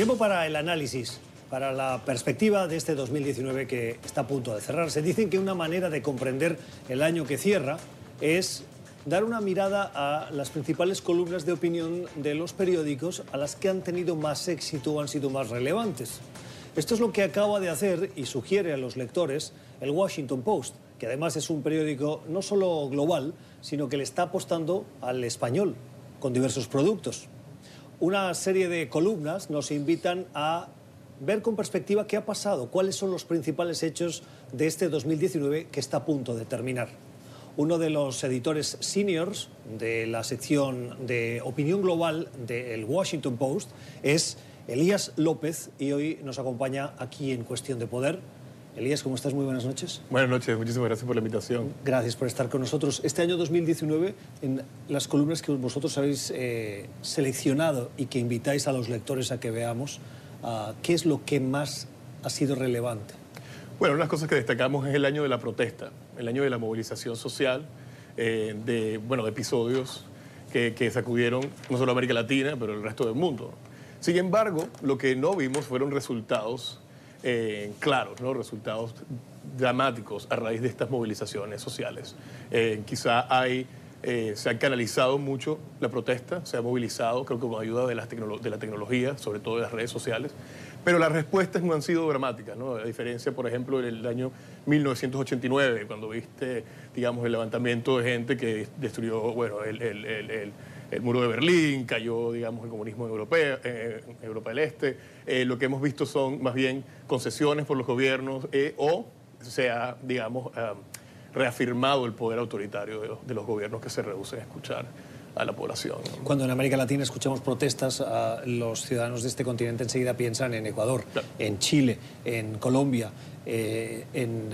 Tiempo para el análisis, para la perspectiva de este 2019 que está a punto de cerrarse. Dicen que una manera de comprender el año que cierra es dar una mirada a las principales columnas de opinión de los periódicos a las que han tenido más éxito o han sido más relevantes. Esto es lo que acaba de hacer y sugiere a los lectores el Washington Post, que además es un periódico no solo global, sino que le está apostando al español, con diversos productos. Una serie de columnas nos invitan a ver con perspectiva qué ha pasado, cuáles son los principales hechos de este 2019 que está a punto de terminar. Uno de los editores seniors de la sección de opinión global del Washington Post es Elías López y hoy nos acompaña aquí en Cuestión de Poder. Elías, ¿cómo estás? Muy buenas noches. Buenas noches, muchísimas gracias por la invitación. Gracias por estar con nosotros. Este año 2019, en las columnas que vosotros habéis eh, seleccionado y que invitáis a los lectores a que veamos, uh, ¿qué es lo que más ha sido relevante? Bueno, una de las cosas que destacamos es el año de la protesta, el año de la movilización social, eh, de, bueno, de episodios que, que sacudieron no solo América Latina, pero el resto del mundo. Sin embargo, lo que no vimos fueron resultados eh, claros, ¿no? resultados dramáticos a raíz de estas movilizaciones sociales. Eh, quizá hay, eh, se ha canalizado mucho la protesta, se ha movilizado, creo que con ayuda de, las de la tecnología, sobre todo de las redes sociales, pero las respuestas no han sido dramáticas, ¿no? A diferencia, por ejemplo, del año 1989, cuando viste, digamos, el levantamiento de gente que destruyó, bueno, el, el, el el muro de Berlín, cayó, digamos, el comunismo en Europa, eh, en Europa del Este. Eh, lo que hemos visto son más bien concesiones por los gobiernos eh, o se ha, digamos, reafirmado el poder autoritario de los, de los, gobiernos que se reducen a escuchar a la población. Cuando en América Latina escuchamos protestas, los ciudadanos de este continente enseguida piensan en Ecuador, claro. en Chile, en Colombia, en, en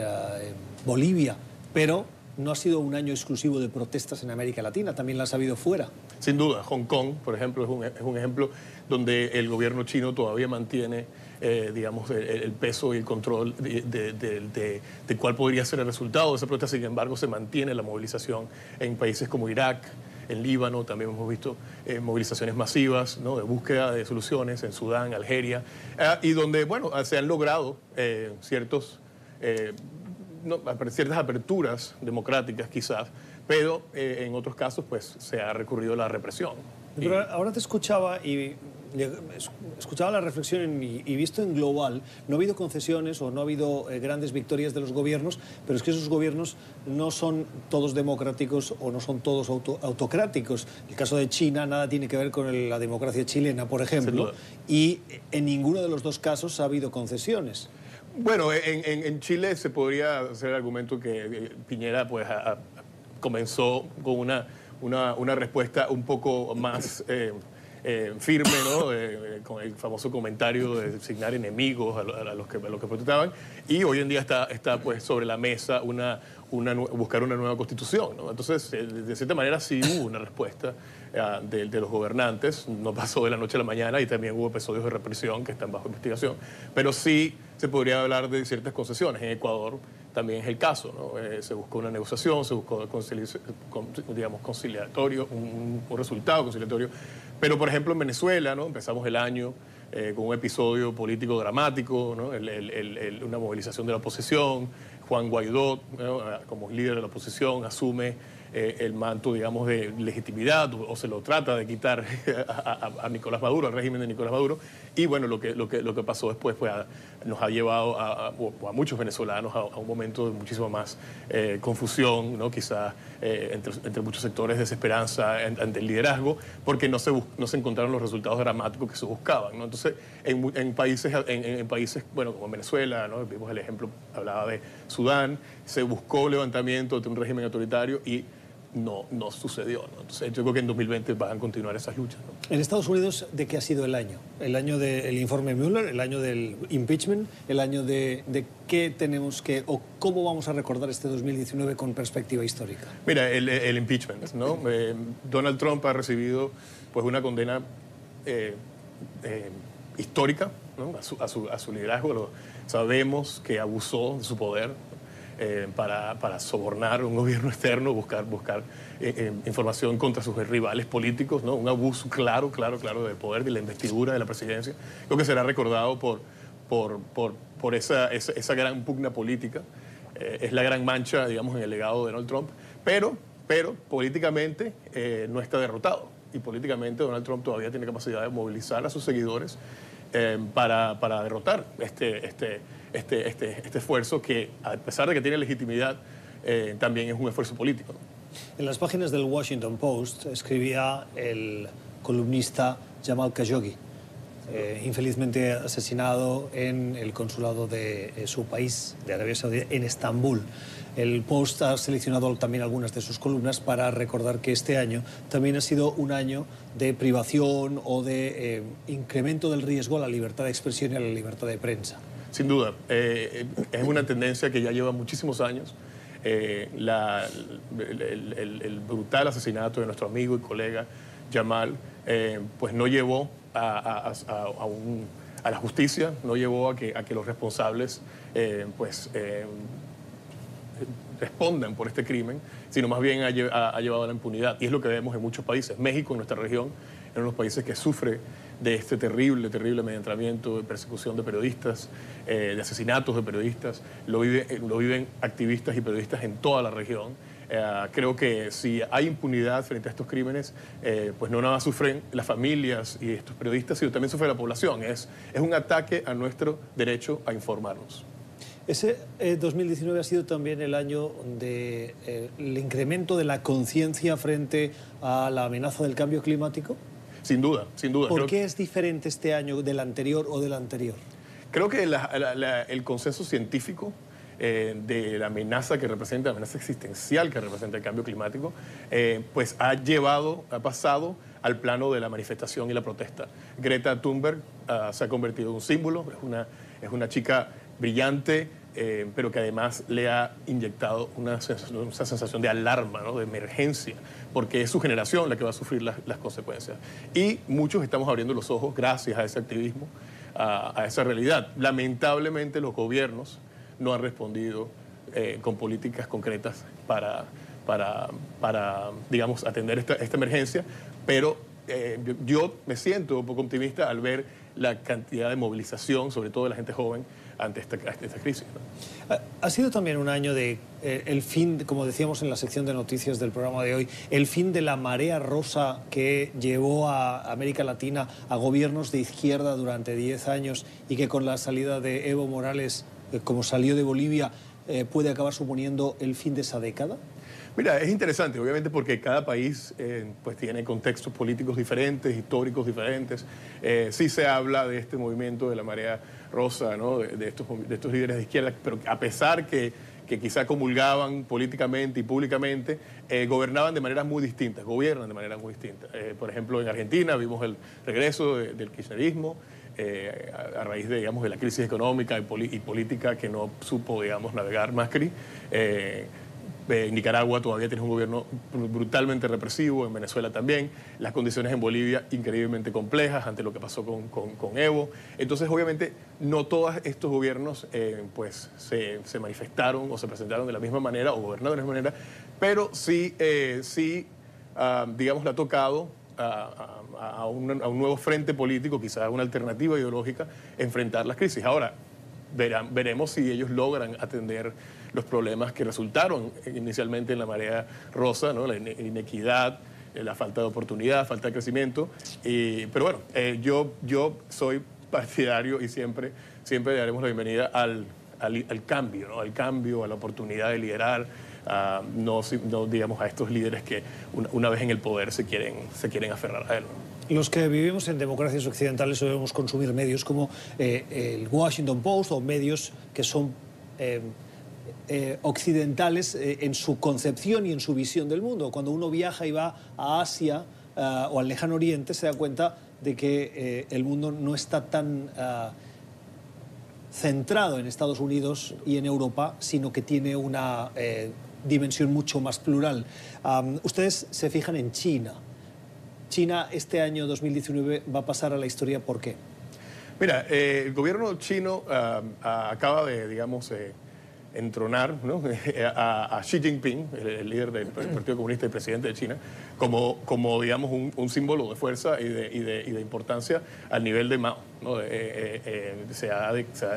Bolivia, pero no ha sido un año exclusivo de protestas en América Latina, también las ha habido fuera. Sin duda, Hong Kong, por ejemplo, es un, es un ejemplo donde el gobierno chino todavía mantiene, eh, digamos, el, peso y el control de, de, cuál podría ser el resultado de esa protesta. Sin embargo, se mantiene la movilización en países como Irak, en Líbano, también hemos visto eh, movilizaciones masivas ¿no? de búsqueda de soluciones en Sudán, Algeria, eh, y donde, bueno, se han logrado ciertos no, ciertas aperturas democráticas quizás, pero eh, en otros casos pues se ha recurrido a la represión. Pero ahora te escuchaba y escuchaba la reflexión en, y visto en global, no ha habido concesiones o no ha habido eh, grandes victorias de los gobiernos, pero es que esos gobiernos no son todos democráticos o no son todos auto, autocráticos. El caso de China nada tiene que ver con el, la democracia chilena, por ejemplo, y en ninguno de los dos casos ha habido concesiones. Bueno, en, en, Chile se podría hacer el argumento que Piñera pues, a, a, comenzó con una, una, una, respuesta un poco más eh, eh, firme, ¿no? Eh, con el famoso comentario de designar enemigos a, a, los que, a los que protestaban. Y hoy en día está, está pues, sobre la mesa una, una, buscar una nueva constitución. ¿no? Entonces, de cierta manera sí hubo una respuesta de, de, los gobernantes. No pasó de la noche a la mañana y también hubo episodios de represión que están bajo investigación. Pero sí se podría hablar de ciertas concesiones. En Ecuador también es el caso. ¿no? Eh, se buscó una negociación, se buscó digamos, conciliatorio, un, resultado conciliatorio. Pero, por ejemplo, en Venezuela, ¿no? empezamos el año eh, con un episodio político dramático, ¿no? una movilización de la oposición. Juan Guaidó, ¿no? como líder de la oposición, asume eh, el manto, digamos, de legitimidad o, se lo trata de quitar a, Nicolás Maduro, al régimen de Nicolás Maduro. Y bueno, lo que, lo que, lo que pasó después fue nos ha llevado a, muchos venezolanos a, un momento de muchísima más eh, confusión, ¿no? quizás eh, entre, entre, muchos sectores, desesperanza ante el liderazgo, porque no se, no se encontraron los resultados dramáticos que se buscaban. ¿no? Entonces, en, en países, en, en, países, bueno, como Venezuela, ¿no? vimos el ejemplo, hablaba de Sudán, se buscó levantamiento de un régimen autoritario y no, no sucedió. ¿no? Entonces, yo creo que en 2020 van a continuar esas luchas. ¿no? En Estados Unidos, ¿de qué ha sido el año? ¿El año del informe Mueller, el año del impeachment, el año de, de, qué tenemos que, o cómo vamos a recordar este 2019 con perspectiva histórica? Mira, el, el impeachment, ¿no? Eh, Donald Trump ha recibido pues, una condena eh, eh, histórica ¿no? a, su, a, su, a, su, liderazgo. Lo, sabemos que abusó de su poder eh, para, para, sobornar un gobierno externo, buscar, buscar eh, eh, información contra sus rivales políticos, ¿no? un abuso claro, claro, claro del poder, de la investidura de la presidencia. Creo que será recordado por, por, por, por esa, esa, esa, gran pugna política. es la gran mancha, digamos, en el legado de Donald Trump, pero, pero políticamente no está derrotado. Y políticamente Donald Trump todavía tiene capacidad de movilizar a sus seguidores para, para derrotar este, este, este, este, este, esfuerzo que, a pesar de que tiene legitimidad, eh, también es un esfuerzo político. En las páginas del Washington Post escribía el columnista Jamal Khashoggi, eh, infelizmente asesinado en el consulado de eh, su país, de Arabia Saudí, en Estambul. El Post ha seleccionado también algunas de sus columnas para recordar que este año también ha sido un año de privación o de incremento del riesgo a la libertad de expresión y a la libertad de prensa. Sin duda, eh, es una tendencia que ya lleva muchísimos años. Eh, el, brutal asesinato de nuestro amigo y colega Jamal, eh, pues no llevó a, la justicia, no llevó a que, los responsables pues, respondan por este crimen, sino más bien ha, ha, llevado a la impunidad. Y es lo que vemos en muchos países. México, en nuestra región, es uno de los países que sufre de este terrible, terrible amedrentamiento, de persecución de periodistas, eh, de asesinatos de periodistas. Lo, vive, eh, lo viven activistas y periodistas en toda la región. Eh, creo que si hay impunidad frente a estos crímenes, pues no nada sufren las familias y estos periodistas, sino también sufre la población. Es, es un ataque a nuestro derecho a informarnos. Ese 2019 ha sido también el año del incremento de la conciencia frente a la amenaza del cambio climático. Sin duda, sin duda. ¿Por qué es diferente este año del anterior o del anterior? Creo que el consenso científico eh, de la amenaza que representa, la amenaza existencial que representa el cambio climático, eh, pues ha llevado, ha pasado al plano de la manifestación y la protesta. Greta Thunberg ah, se ha convertido en un símbolo, es una, es una chica brillante, eh, pero que además le ha inyectado una sensación, sensación de alarma, ¿no? de emergencia, porque es su generación la que va a sufrir las, consecuencias. Y muchos estamos abriendo los ojos gracias a ese activismo, a, esa realidad. Lamentablemente los gobiernos no han respondido eh, con políticas concretas para, para, para digamos, atender esta, esta emergencia, pero eh, yo, me siento un poco optimista al ver la cantidad de movilización, sobre todo de la gente joven, ante esta, crisis. Ha sido también un año de eh, el fin, como decíamos en la sección de noticias del programa de hoy, el fin de la marea rosa que llevó a América Latina a gobiernos de izquierda durante 10 años y que con la salida de Evo Morales, eh, como salió de Bolivia, eh, puede acabar suponiendo el fin de esa década? Mira, es interesante, obviamente, porque cada país pues tiene contextos políticos diferentes, históricos diferentes. sí se habla de este movimiento de la marea rosa, de, estos, de estos líderes de izquierda, pero a pesar que, que quizá comulgaban políticamente y públicamente, eh, gobernaban de maneras muy distintas, gobiernan de maneras muy distintas. Eh, por ejemplo, en Argentina vimos el regreso del kirchnerismo, eh, a, raíz de, digamos, de la crisis económica y, y, política que no supo digamos, navegar Macri. En Nicaragua todavía tiene un gobierno brutalmente represivo, en Venezuela también, las condiciones en Bolivia increíblemente complejas ante lo que pasó con, con, Evo. Entonces, obviamente, no todos estos gobiernos eh, pues, se, se, manifestaron o se presentaron de la misma manera o gobernaron de la misma manera, pero sí, eh, sí ah, digamos, le ha tocado a, a, un, a, un, nuevo frente político, quizás una alternativa ideológica, enfrentar las crisis. Ahora, verán, veremos si ellos logran atender los problemas que resultaron inicialmente en la marea rosa, ¿no? la inequidad, eh, la falta de oportunidad, falta de crecimiento. Y, pero bueno, eh, yo, yo soy partidario y siempre, siempre le daremos la bienvenida al, al, cambio, ¿no? al cambio, a la oportunidad de liderar, no, no, digamos a estos líderes que una, vez en el poder se quieren, se quieren aferrar a él. Los que vivimos en democracias occidentales debemos consumir medios como eh, el Washington Post o medios que son eh, occidentales eh, en su concepción y en su visión del mundo. Cuando uno viaja y va a Asia eh, o al lejano oriente, se da cuenta de que el mundo no está tan centrado en Estados Unidos y en Europa, sino que tiene una dimensión mucho más plural. ustedes se fijan en China. China este año 2019 va a pasar a la historia, ¿por qué? Mira, el gobierno chino acaba de, digamos, entronar a, Xi Jinping, el, líder del Partido Comunista y presidente de China, como, como digamos, un, símbolo de fuerza y de, y, de, importancia al nivel de Mao. ¿no? Eh, eh, eh, se, ha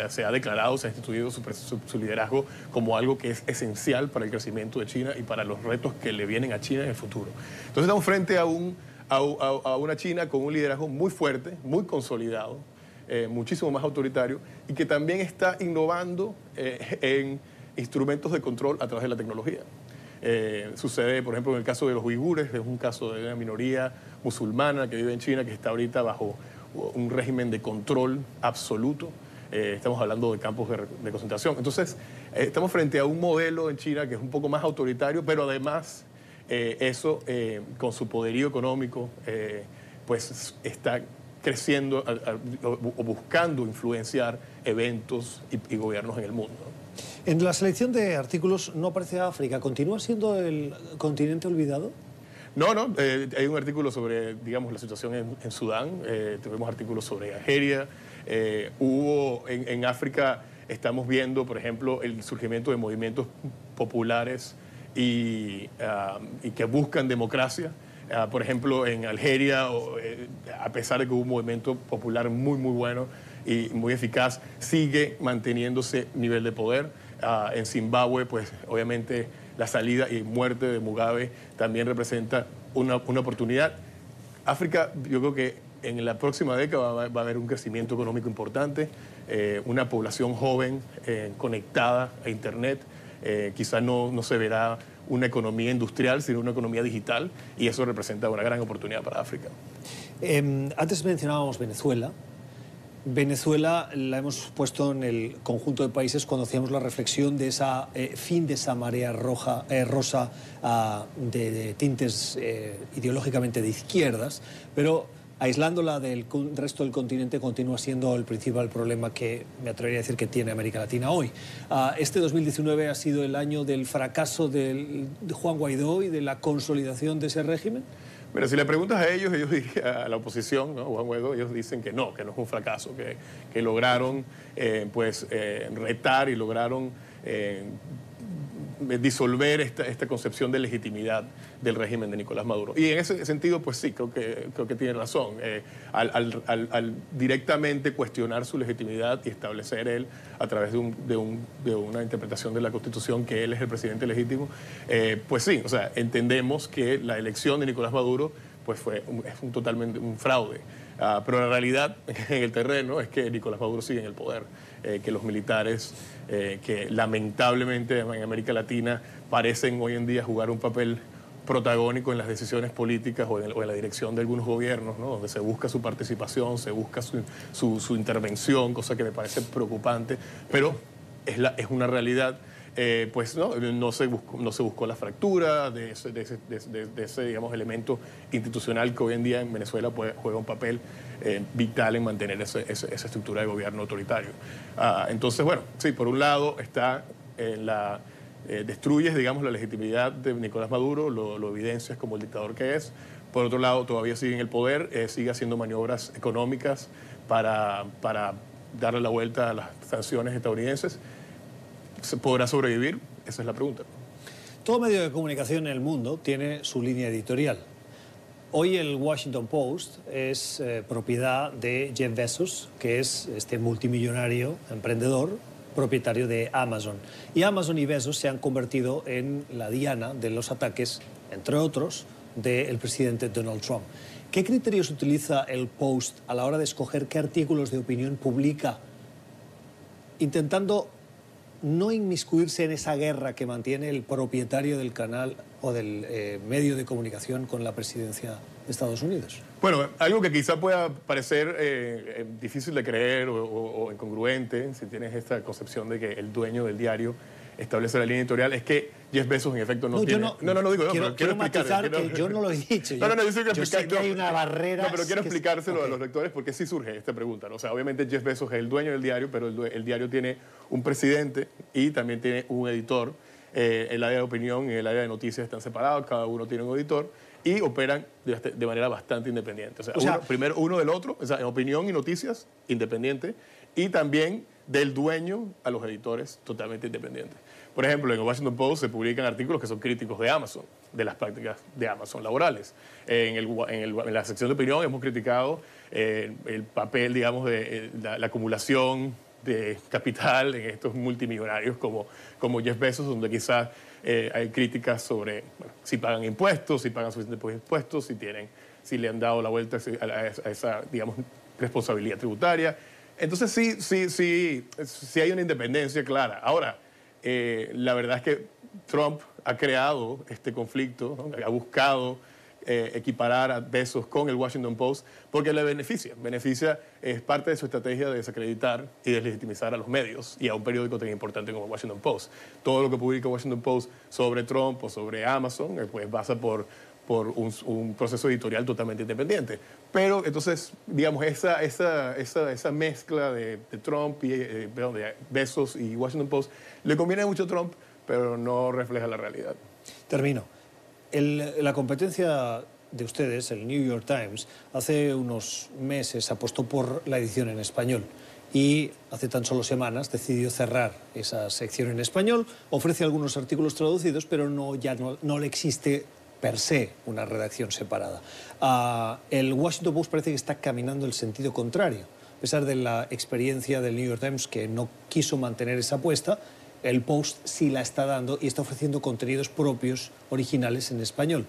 se, ha declarado, se ha instituido su, su, liderazgo como algo que es esencial para el crecimiento de China y para los retos que le vienen a China en el futuro. Entonces estamos frente a, un, a, a una China con un liderazgo muy fuerte, muy consolidado, eh, muchísimo más autoritario y que también está innovando eh, en instrumentos de control a través de la tecnología. Eh, sucede, por ejemplo, en el caso de los uigures, es un caso de una minoría musulmana que vive en China que está ahorita bajo un régimen de control absoluto. estamos hablando de campos de, concentración. Entonces, estamos frente a un modelo en China que es un poco más autoritario, pero además eso, con su poderío económico, pues está creciendo o buscando influenciar eventos y, gobiernos en el mundo. En la selección de artículos no aparece África. ¿Continúa siendo el continente olvidado? No, no. Eh, hay un artículo sobre, digamos, la situación en, Sudán. Eh, tenemos artículos sobre Algeria. Eh, hubo en, África, estamos viendo, por ejemplo, el surgimiento de movimientos populares y, ah, y que buscan democracia. Ah, por ejemplo, en Algeria, eh, a pesar de que hubo un movimiento popular muy, muy bueno y muy eficaz, sigue manteniéndose nivel de poder. Ah, en Zimbabue, pues obviamente la salida y muerte de Mugabe también representa una, oportunidad. África, yo creo que en la próxima década va, a haber un crecimiento económico importante, eh, una población joven eh, conectada a Internet. quizás no, no se verá una economía industrial, sino una economía digital, y eso representa una gran oportunidad para África. Em, antes mencionábamos Venezuela. Venezuela la hemos puesto en el conjunto de países cuando hacíamos la reflexión de esa eh, fin de esa marea roja, eh, rosa ah, de, tintes eh, ideológicamente de izquierdas, pero aislándola del resto del continente, continúa siendo el principal problema que me atrevería a decir que tiene América Latina hoy. Ah, este 2019 ha sido el año del fracaso de Juan Guaidó y de la consolidación de ese régimen. Pero si le preguntas a ellos, a la oposición. Juan Guaidó, ellos dicen que no, que no es un fracaso, que, que lograron eh, pues, eh, retar y lograron eh, disolver esta, esta, concepción de legitimidad del régimen de Nicolás Maduro. Y en ese sentido, pues sí, creo que, creo que tiene razón. Eh, al, al, directamente cuestionar su legitimidad y establecer él, a través de, un, de, un, de, una interpretación de la Constitución, que él es el presidente legítimo, eh, pues sí, o sea, entendemos que la elección de Nicolás Maduro pues fue es un, totalmente un fraude. Ah, pero la realidad en el terreno es que Nicolás Maduro sigue en el poder, eh, que los militares, eh, que lamentablemente en América Latina parecen hoy en día jugar un papel protagónico en las decisiones políticas o en, la dirección de algunos gobiernos, donde se busca su participación, se busca su, su, intervención, cosa que me parece preocupante, pero es, la, es una realidad eh, pues no, no, se buscó, no se buscó la fractura de ese, ese, digamos, elemento institucional que hoy en día en Venezuela juega un papel eh, vital en mantener esa estructura de gobierno autoritario. Ah, entonces, bueno, sí, por un lado está en la... Eh, destruyes, digamos, la legitimidad de Nicolás Maduro, lo, lo, evidencias como el dictador que es. Por otro lado, todavía sigue en el poder, sigue haciendo maniobras económicas para, para darle la vuelta a las sanciones estadounidenses ¿Se podrá sobrevivir? Esa es la pregunta. Todo medio de comunicación en el mundo tiene su línea editorial. Hoy el Washington Post es eh, propiedad de Jeff Bezos, que es este multimillonario emprendedor, propietario de Amazon. Y Amazon y Bezos se han convertido en la diana de los ataques, entre otros, del presidente Donald Trump. ¿Qué criterios utiliza el Post a la hora de escoger qué artículos de opinión publica, intentando no inmiscuirse en esa guerra que mantiene el propietario del canal o del eh, medio de comunicación con la presidencia de Estados Unidos. Bueno, algo que quizá pueda parecer eh, eh, difícil de creer o, incongruente, si tienes esta concepción de que el dueño del diario establece la línea editorial, es que Jeff Bezos en efecto no, tiene... no, no, no, digo, no, quiero, quiero, matizar que yo no lo he dicho. no, no, no, yo, quiero yo sé que hay una barrera... No, pero quiero explicárselo a los lectores porque sí surge esta pregunta. O sea, obviamente Jeff Bezos es el dueño del diario, pero el, diario tiene un presidente y también tiene un editor. Eh, el área de opinión y el área de noticias están separados, cada uno tiene un editor y operan de, manera bastante independiente. O sea, primero uno del otro, o sea, en opinión y noticias, independiente, y también del dueño a los editores totalmente independientes. Por ejemplo, en el Washington Post se publican artículos que son críticos de Amazon, de las prácticas de Amazon laborales. En, la sección de opinión hemos criticado eh, el papel, digamos, de eh, la, la, acumulación de capital en estos multimillonarios como, como Jeff Bezos, donde quizás eh, hay críticas sobre si pagan impuestos, si pagan suficientes impuestos, si, tienen, si le han dado la vuelta a esa, digamos, responsabilidad tributaria. Entonces sí, sí, sí, sí hay una independencia clara. Ahora, eh, la verdad es que Trump ha creado este conflicto, ha buscado eh, equiparar a Besos con el Washington Post porque le beneficia. Beneficia, es parte de su estrategia de desacreditar y deslegitimizar a los medios y a un periódico tan importante como el Washington Post. Todo lo que publica Washington Post sobre Trump o sobre Amazon, eh, pues pasa por, por un, un, proceso editorial totalmente independiente. Pero entonces, digamos, esa, esa, esa, esa mezcla de, de Trump y eh, perdón, de Besos y Washington Post le conviene mucho a Trump, pero no refleja la realidad. Termino. El, la competencia de ustedes, el New York Times, hace unos meses apostó por la edición en español y hace tan solo semanas decidió cerrar esa sección en español. Ofrece algunos artículos traducidos, pero no, ya no, no le existe per se una redacción separada. Uh, el Washington Post parece que está caminando el sentido contrario. A pesar de la experiencia del New York Times que no quiso mantener esa apuesta, el Post sí la está dando y está ofreciendo contenidos propios, originales en español.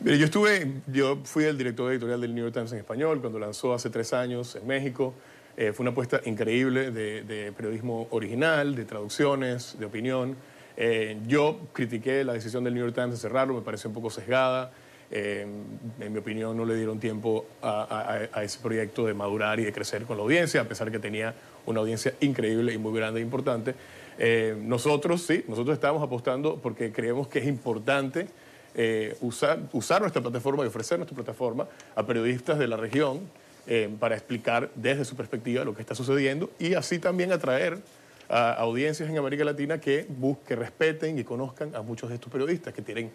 Mire, yo estuve, yo fui el director editorial del New York Times en español cuando lanzó hace tres años en México. Eh, fue una apuesta increíble de, periodismo original, de traducciones, de opinión. Eh, yo critiqué la decisión del New York Times de cerrarlo, me pareció un poco sesgada. Eh, en mi opinión, no le dieron tiempo a, a, a, ese proyecto de madurar y de crecer con la audiencia, a pesar que tenía una audiencia increíble y muy grande e importante. Eh, nosotros, sí, nosotros estamos apostando porque creemos que es importante eh, usar, usar nuestra plataforma y ofrecer nuestra plataforma a periodistas de la región para explicar desde su perspectiva lo que está sucediendo y así también atraer a audiencias en América Latina que, busquen, respeten y conozcan a muchos de estos periodistas que tienen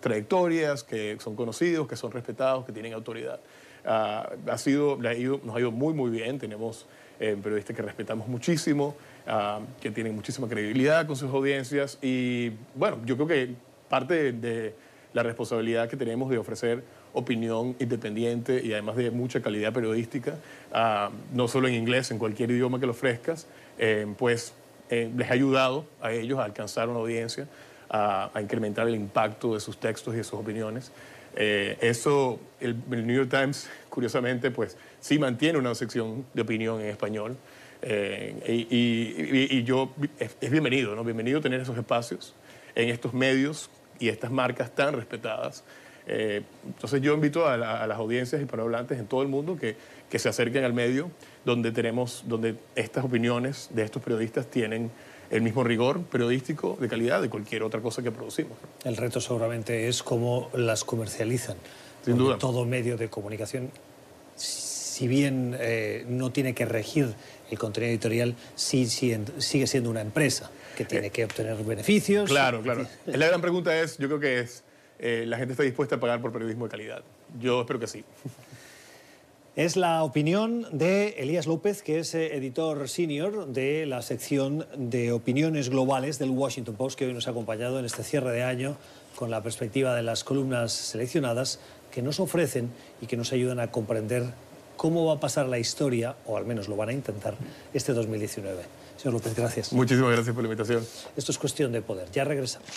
trayectorias, que son conocidos, que son respetados, que tienen autoridad. Uh, ha sido, ha ido, nos ha ido muy, muy bien. Tenemos eh, periodistas que respetamos muchísimo, uh, que tienen muchísima credibilidad con sus audiencias y, bueno, yo creo que parte de, de la responsabilidad que tenemos de ofrecer opinión independiente y además de mucha calidad periodística, uh, no solo en inglés, en cualquier idioma que lo ofrezcas, eh, pues eh, les ha ayudado a ellos a alcanzar una audiencia, a, a, incrementar el impacto de sus textos y de sus opiniones. Eh, eso, el, el, New York Times, curiosamente, pues sí mantiene una sección de opinión en español. Y, y, y, yo, es, es bienvenido, ¿no? Bienvenido tener esos espacios en estos medios y estas marcas tan respetadas. Eh, entonces yo invito a, la, a, las audiencias hispanohablantes en todo el mundo que, que, se acerquen al medio donde tenemos, donde estas opiniones de estos periodistas tienen el mismo rigor periodístico de calidad de cualquier otra cosa que producimos. El reto seguramente es cómo las comercializan. Sin duda. Todo medio de comunicación, si bien eh, no tiene que regir el contenido editorial, sí, sí, sigue siendo una empresa que tiene eh, que obtener beneficios. Claro, claro. La gran pregunta es, yo creo que es, eh, ¿la gente está dispuesta a pagar por periodismo de calidad? Yo espero que sí. Es la opinión de Elías López, que es editor senior de la sección de opiniones globales del Washington Post, que hoy nos ha acompañado en este cierre de año con la perspectiva de las columnas seleccionadas que nos ofrecen y que nos ayudan a comprender cómo va a pasar la historia, o al menos lo van a intentar, este 2019. Señor López, gracias. Muchísimas gracias por la invitación. Esto es cuestión de poder. Ya regresamos.